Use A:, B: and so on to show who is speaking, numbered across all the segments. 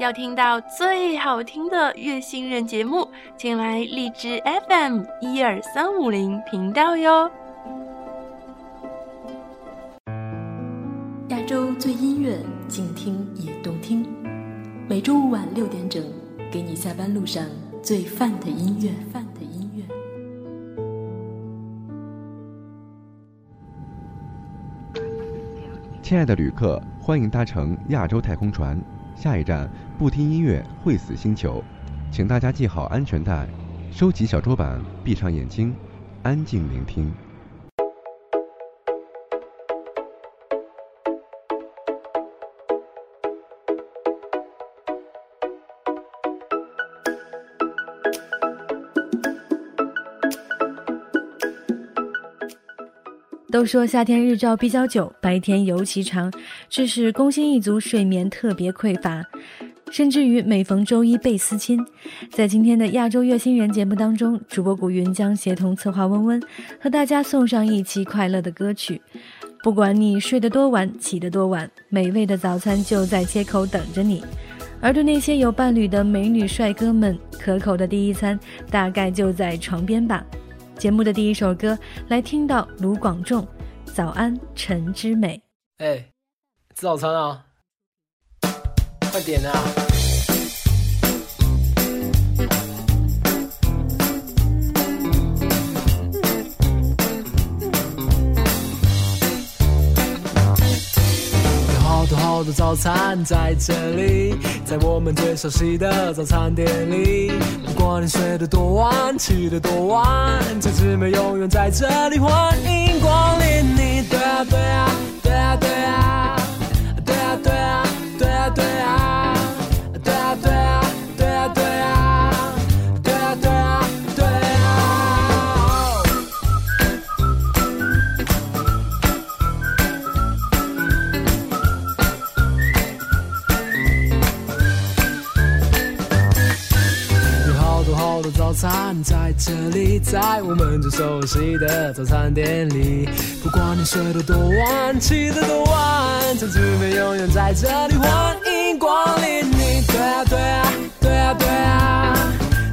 A: 要听到最好听的月星人节目，请来荔枝 FM 一二三五零频道哟。
B: 亚洲最音乐，静听也动听。每周五晚六点整，给你下班路上最范的音乐。范的音乐。
C: 亲爱的旅客，欢迎搭乘亚洲太空船，下一站不听音乐会死星球，请大家系好安全带，收起小桌板，闭上眼睛，安静聆听。
D: 都说夏天日照比较久，白天尤其长，致使工薪一族睡眠特别匮乏，甚至于每逢周一倍思亲。在今天的亚洲月星人节目当中，主播古云将协同策划温温，和大家送上一期快乐的歌曲。不管你睡得多晚，起得多晚，美味的早餐就在街口等着你。而对那些有伴侣的美女帅哥们，可口的第一餐大概就在床边吧。节目的第一首歌，来听到卢广仲，《早安晨之美》。
E: 哎，吃早餐啊！快点啊！好的早餐在这里，在我们最熟悉的早餐店里。不管你睡得多晚，起得多晚，这姊妹永远在这里，欢迎光临你。对啊对啊对啊对啊这里，在我们最熟悉的早餐店里。不管你睡得多晚，起得多晚，总是被永远在这里欢迎光临。你对啊对啊对啊对啊，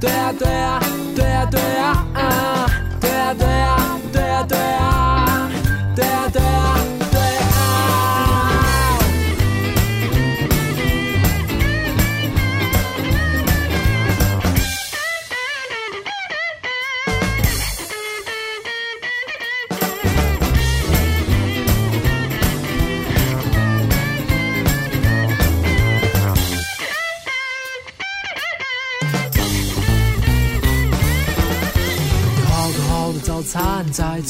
E: 对啊对啊对啊对啊，对啊对啊对啊对啊。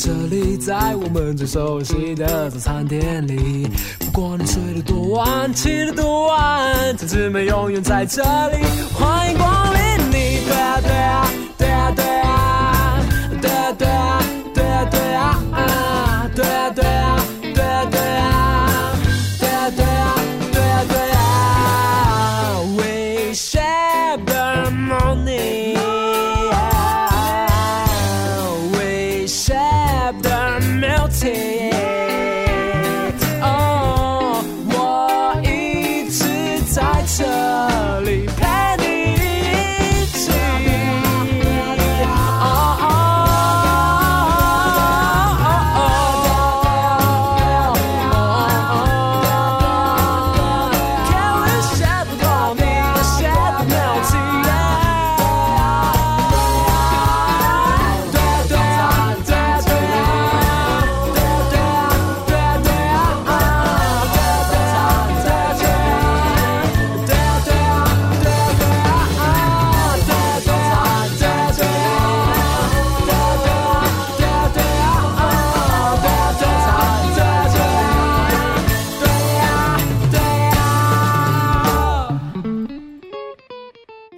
E: 这里，在我们最熟悉的早餐店里。不管你睡得多晚，起得多晚，这姊妹永远在这里，欢迎光临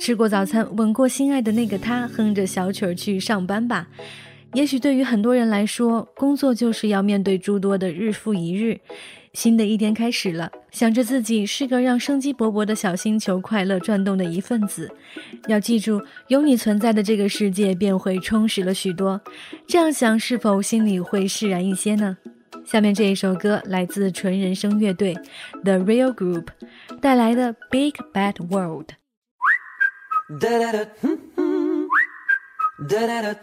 D: 吃过早餐吻过心爱的那个他哼着小曲儿去上班吧。也许对于很多人来说工作就是要面对诸多的日复一日。新的一天开始了想着自己是个让生机勃勃的小星球快乐转动的一份子。要记住有你存在的这个世界便会充实了许多。这样想是否心里会释然一些呢？下面这一首歌来自纯人声乐队 the real group 带来的 big bad world Hmm, hmm.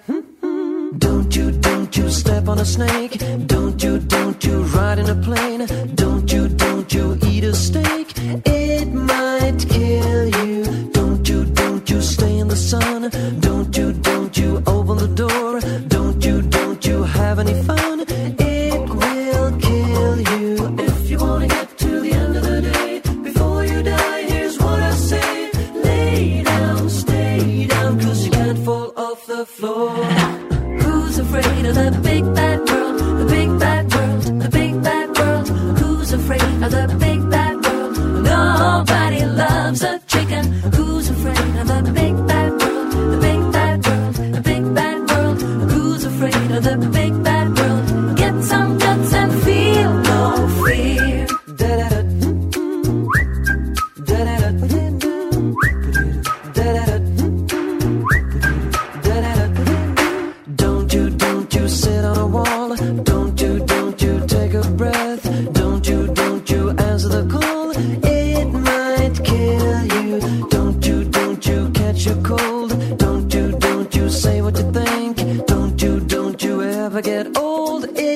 F: Hmm, don't you, don't you step on a snake. Don't you, don't you ride in a plane. Don't you, don't you eat a steak. It might kill you. Don't you, don't you stay in the sun. Don't you, don't you open the door. Don't you, don't you have any fun. get old.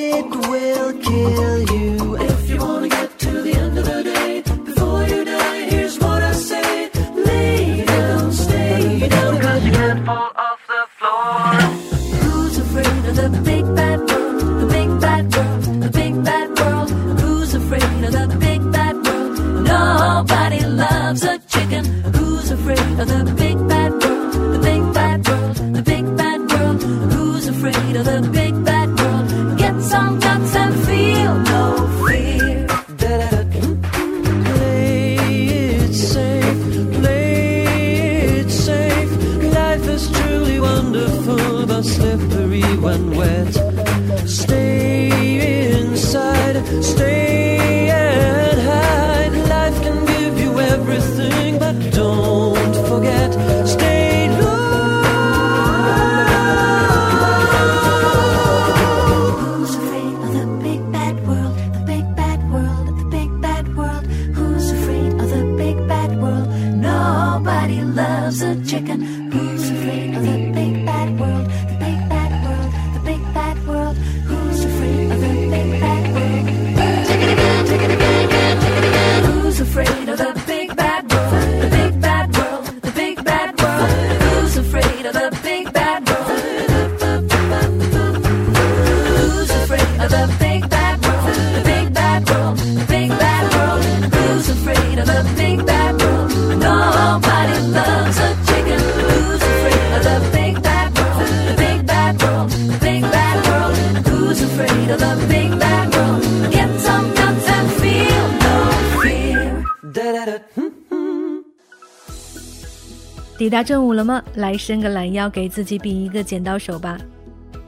D: 抵达正午了吗？来伸个懒腰给自己比一个剪刀手吧。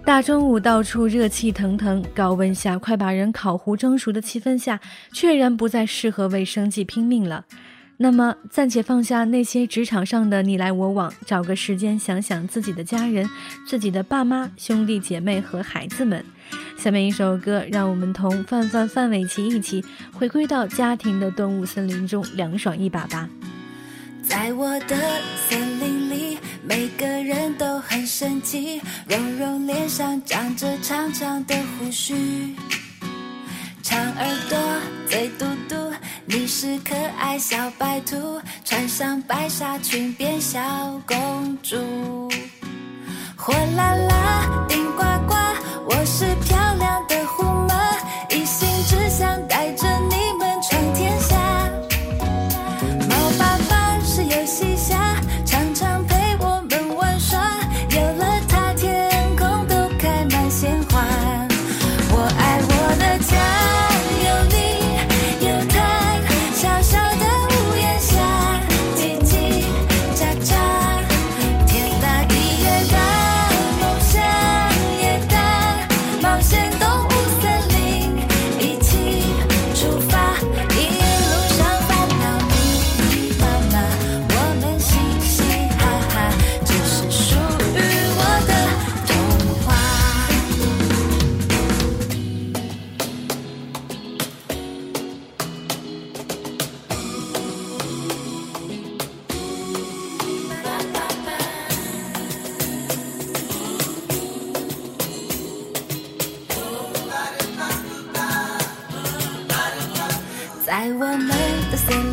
D: 大中午到处热气腾腾高温下快把人烤糊蒸熟的气氛下确然不再适合为生计拼命了。那么暂且放下那些职场上的你来我往找个时间想想自己的家人自己的爸妈兄弟姐妹和孩子们。下面一首歌让我们同范范范玮琪一起回归到家庭的端午森林中凉爽一把吧。
G: 在我的森林里，每个人都很神奇，蓉蓉脸上长着长长的胡须，长耳朵，嘴嘟嘟，你是可爱小白兔，穿上白纱裙变小公主，火辣辣。在我们的森林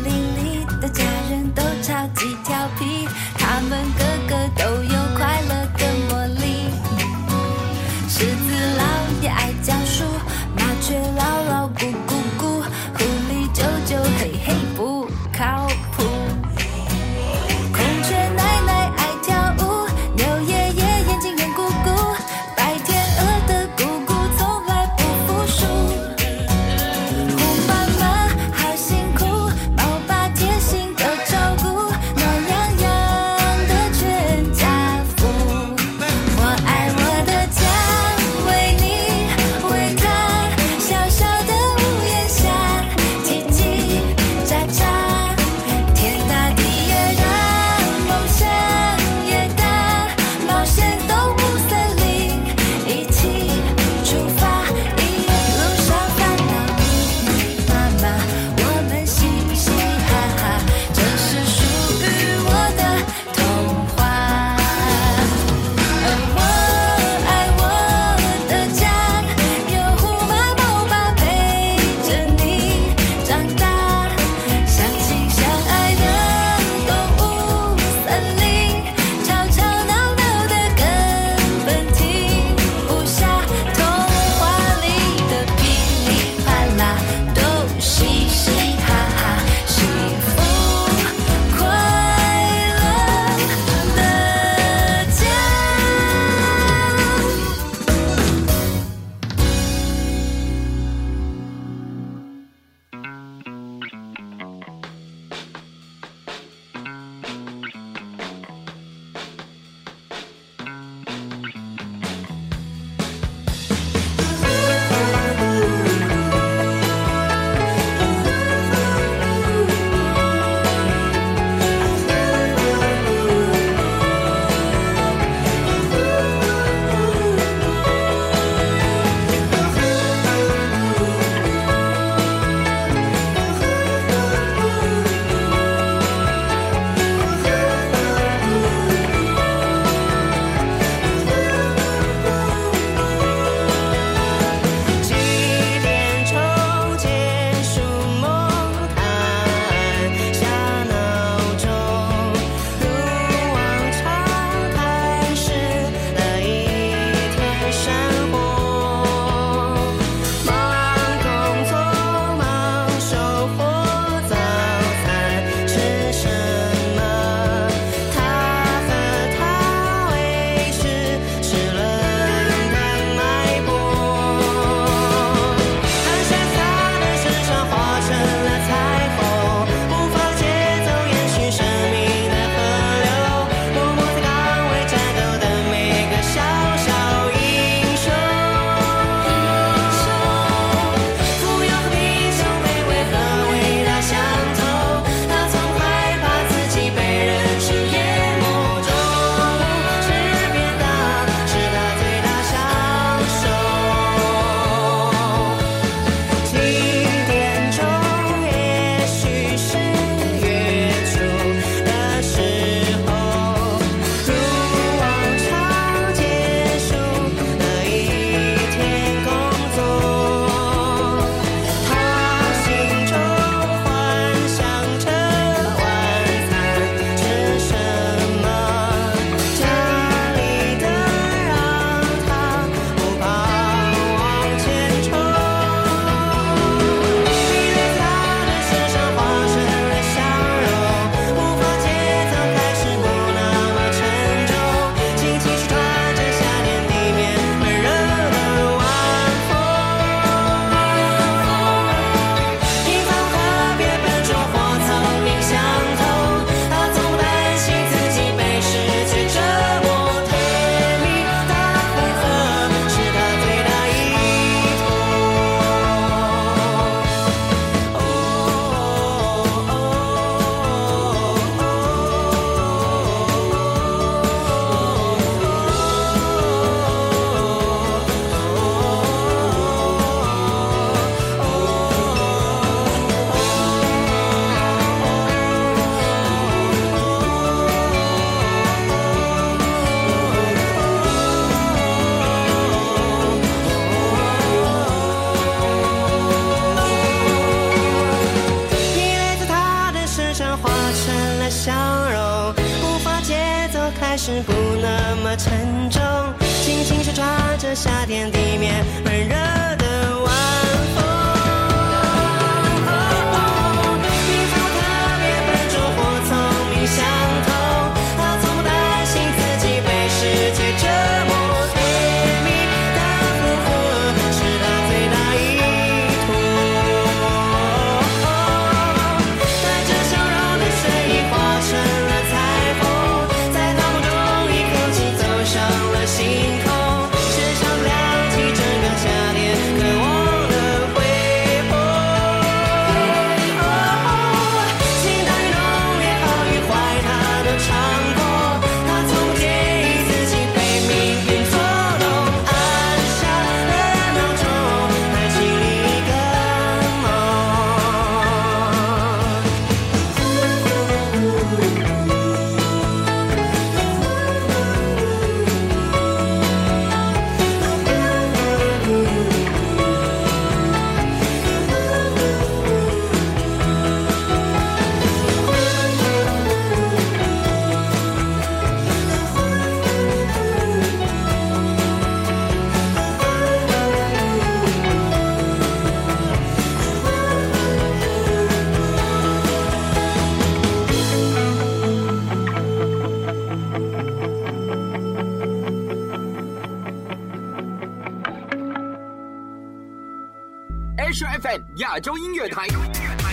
H: 亚洲音乐台，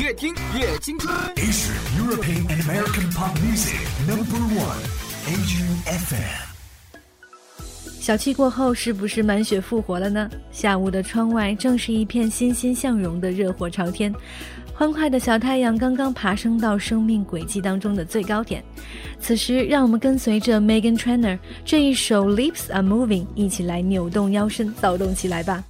H: 越听越青春。
I: Asia European and American Pop Music Number One AUFM。
D: 小憩过后，是不是满血复活了呢？下午的窗外正是一片欣欣向荣的热火朝天，欢快的小太阳刚刚爬升到生命轨迹当中的最高点。此时，让我们跟随着 Megan Trainer 这一首 Lips Are Moving，一起来扭动腰身，躁动起来吧。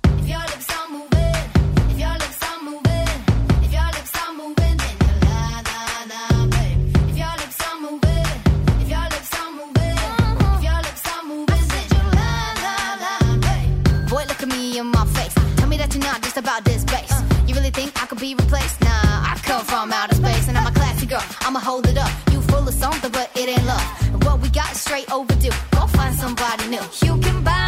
J: something, but it ain't love. What we got is straight overdue. Go find somebody new. You can buy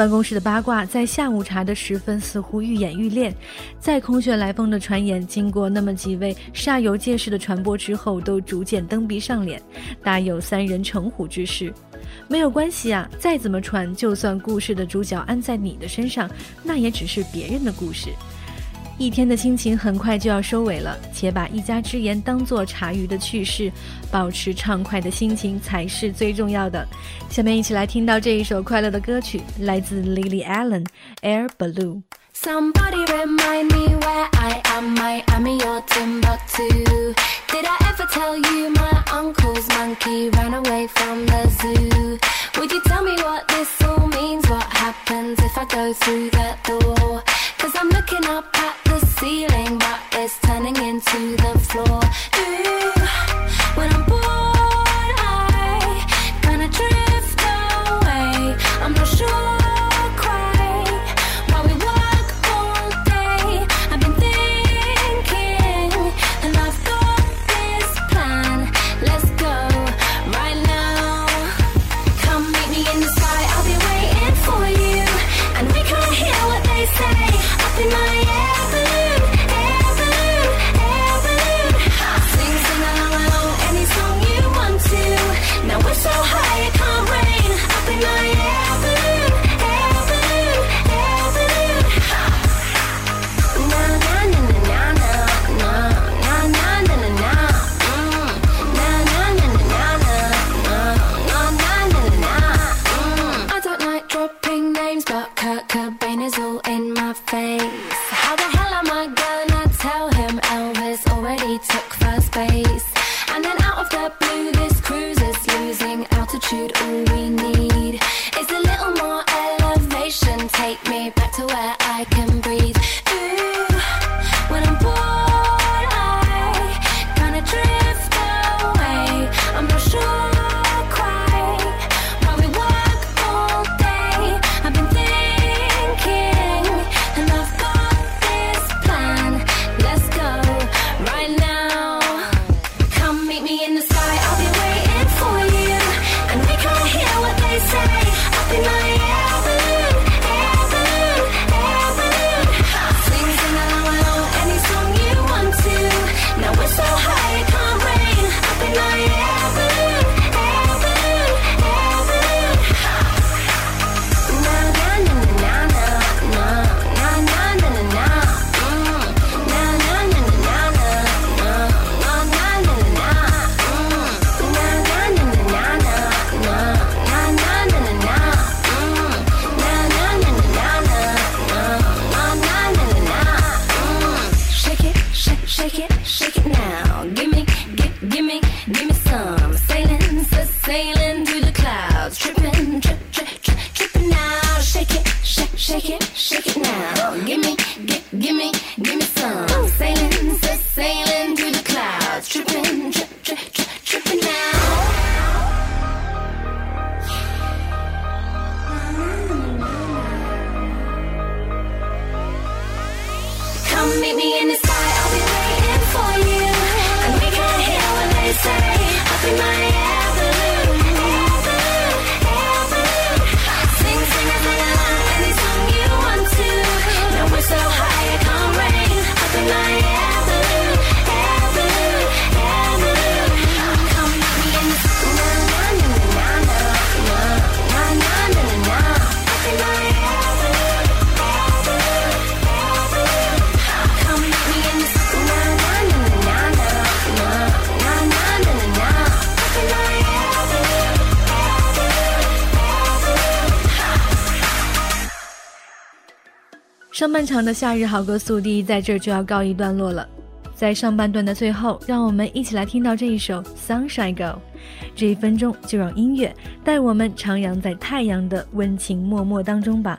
D: 办公室的八卦在下午茶的时分似乎愈演愈烈再空穴来风的传言经过那么几位煞有介事的传播之后都逐渐蹬鼻上脸。大有三人成虎之势没有关系啊再怎么传就算故事的主角安在你的身上那也只是别人的故事。一天的心情很快就要收尾了且把一家之言当做茶余的趣事保持畅快的心情才是最重要的下面一起来听到这一首快乐的歌曲来自 lily allen Air Blue》。
K: Somebody remind me where I am, Miami or Timbuktu. Did I ever tell you my uncle's monkey ran away
D: 上半场的夏日好歌速递在这儿就要告一段落了在上半段的最后让我们一起来听到这一首 sunshine girl 这一分钟就让音乐带我们徜徉在太阳的温情脉脉当中吧。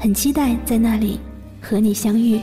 L: 很期待在那里和你相遇。